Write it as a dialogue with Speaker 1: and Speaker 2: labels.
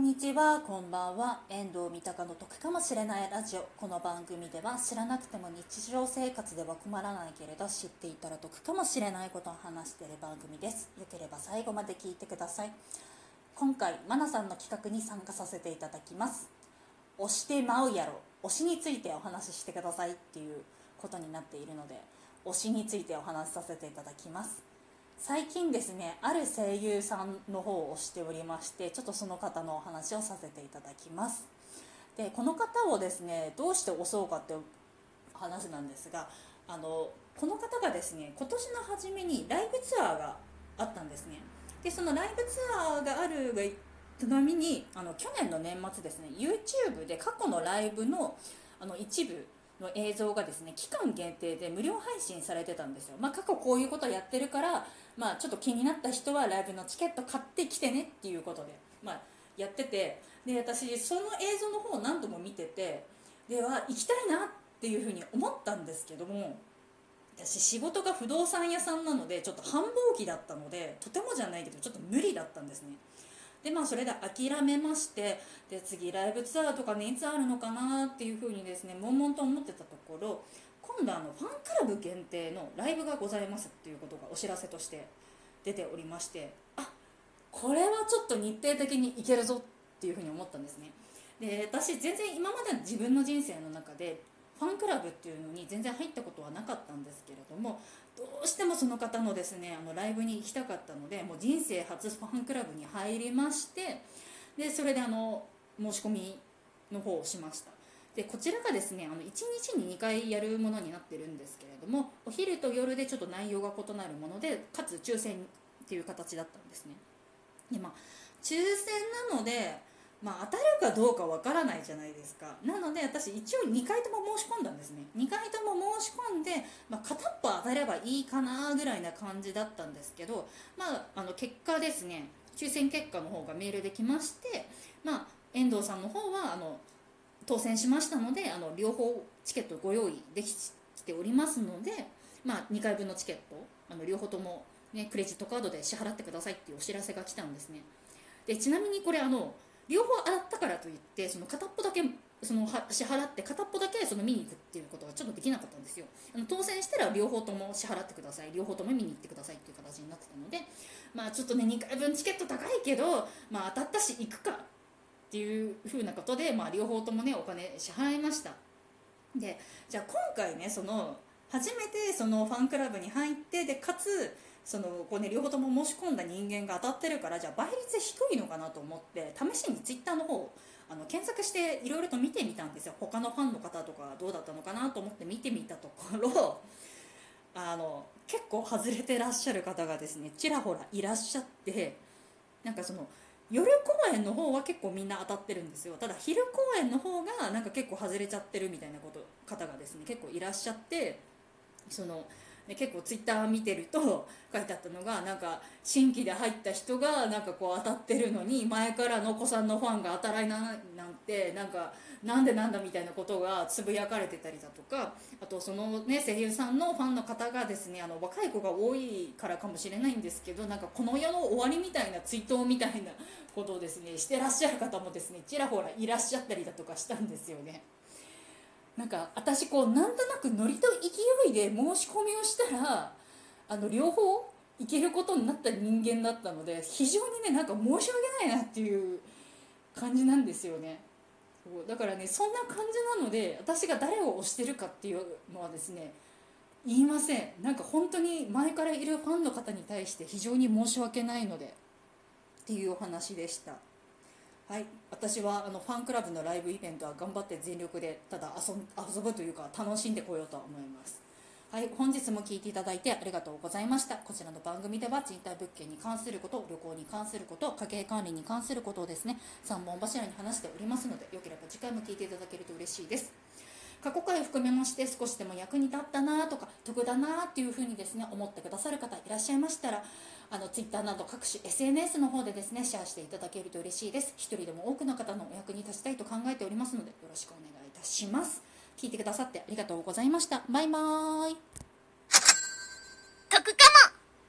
Speaker 1: んにちは、こんばんは。遠藤三鷹の得かもしれないラジオ。この番組では知らなくても日常生活では困らないけれど知っていたら得かもしれないことを話している番組です。よければ最後まで聞いてください。今回、マナさんの企画に参加させていただきます。押してまうやろ。推しについてお話ししてくださいっていうことになっているので、推しについてお話しさせていただきます。最近ですねある声優さんの方をしておりましてちょっとその方のお話をさせていただきます。でこの方をですねどうして推そうかって話なんですがあのこの方がですね今年の初めにライブツアーがあったんですね。でそのライブツアーがあるがちなみにあの去年の年末ですね YouTube で過去のライブのあの一部の映像がですね期間限定で無料配信されてたんですよ、まあ、過去こういうことやってるから、まあ、ちょっと気になった人はライブのチケット買ってきてねっていうことで、まあ、やっててで私その映像の方を何度も見ててでは行きたいなっていうふうに思ったんですけども私仕事が不動産屋さんなのでちょっと繁忙期だったのでとてもじゃないけどちょっと無理だったんですね。でまあそれで諦めましてで次ライブツアーとかねいつあるのかなっていうふうにですね悶々と思ってたところ今度あのファンラブ限定のライブがございますっていうことがお知らせとして出ておりましてあこれはちょっと日程的にいけるぞっていうふうに思ったんですね。で私全然今まで自分の人生の中でファンクラブっていうのに全然入ったことはなかったんですけれどもどうしてもその方のですねあのライブに行きたかったのでもう人生初ファンクラブに入りましてでそれであの申し込みの方をしました。でこちらがですねあの1日に2回やるものになってるんですけれどもお昼と夜でちょっと内容が異なるものでかつ抽選っていう形だったんですね。でまあ抽選なのでまあ、当たるかどうかわからないじゃないですか。なので私一応2回とも申し込んだんですね。2回とも申し込んで、まあ、片っぽ当たればいいかなぐらいな感じだったんですけど、まあ、あの結果ですね抽選結果の方がメールできまして、まあ、遠藤さんの方はあの当選しましたのであの両方チケットご用意できておりますので、まあ、2回分のチケットあの両方とも、ね、クレジットカードで支払ってくださいっていうお知らせが来たんですね。でちなみにこれあの両方洗ったからといってその片っぽだけその支払って片っぽだけその見に行くっていうことはちょっとできなかったんですよ。あの当選したら両方とも支払ってください。両方とも見に行ってくださいっていう形になってたのでまあちょっとね2回分チケット高いけど、まあ、当たったし行くかっていうふうなことで、まあ、両方ともねお金支払いました。でじゃあ今回ねその初めてそのファンクラブに入ってでかつそのこう、ね、両方とも申し込んだ人間が当たってるからじゃあ倍率低いのかなと思って試しにツイッターの方あの検索していろいろと見てみたんですよ。他のファンの方とかどうだったのかなと思って見てみたところ あの結構外れてらっしゃる方がですねちらほらいらっしゃってなんかその夜公演の方は結構みんな当たってるんですよ。ただ昼公演の方がなんか結構外れちゃってるみたいなこと方がですね結構いらっしゃってその結構ツイッター見てると書いてあったのがなんか新規で入った人がなんかこう当たってるのに前からのお子さんのファンが当たらないなんてなんかなんでなんだみたいなことがつぶやかれてたりだとかあとそのね声優さんのファンの方がですねあの若い子が多いからかもしれないんですけどなんかこの世の終わりみたいな追悼みたいなことをですねしてらっしゃる方もですねちらほらいらっしゃったりだとかしたんですよね。なんか私こうなんとなくノリと勢いで申し込みをしたらあの両方行けることになった人間だったので非常にねなんか申し訳ないなっていう感じなんですよね。そうだからねそんな感じなので私が誰を推してるかっていうのはですね言いません。なんか本当に前からいるファンの方に対して非常に申し訳ないのでっていうお話でした。はい、私はあのファンクラブのライブイベントは頑張って全力でただ遊遊ぶというか楽しんでこようと思います。はい、本日も聞いていただいてありがとうございました。こちらの番組では賃貸物件に関すること、旅行に関すること、家計管理に関することをですね、3本柱に話しておりますので、よければ次回も聞いていただけると嬉しいです。過去回含めまして少しでも役に立ったなとか得だなっていうふうにですね思ってくださる方いらっしゃいましたらあの Twitter など各種 SNS の方でですねシェアしていただけると嬉しいです。一人でも多くの方のお役に立ちたいと考えておりますのでよろしくお願いいたします。聞いてくださってありがとうございました。バイバーイ。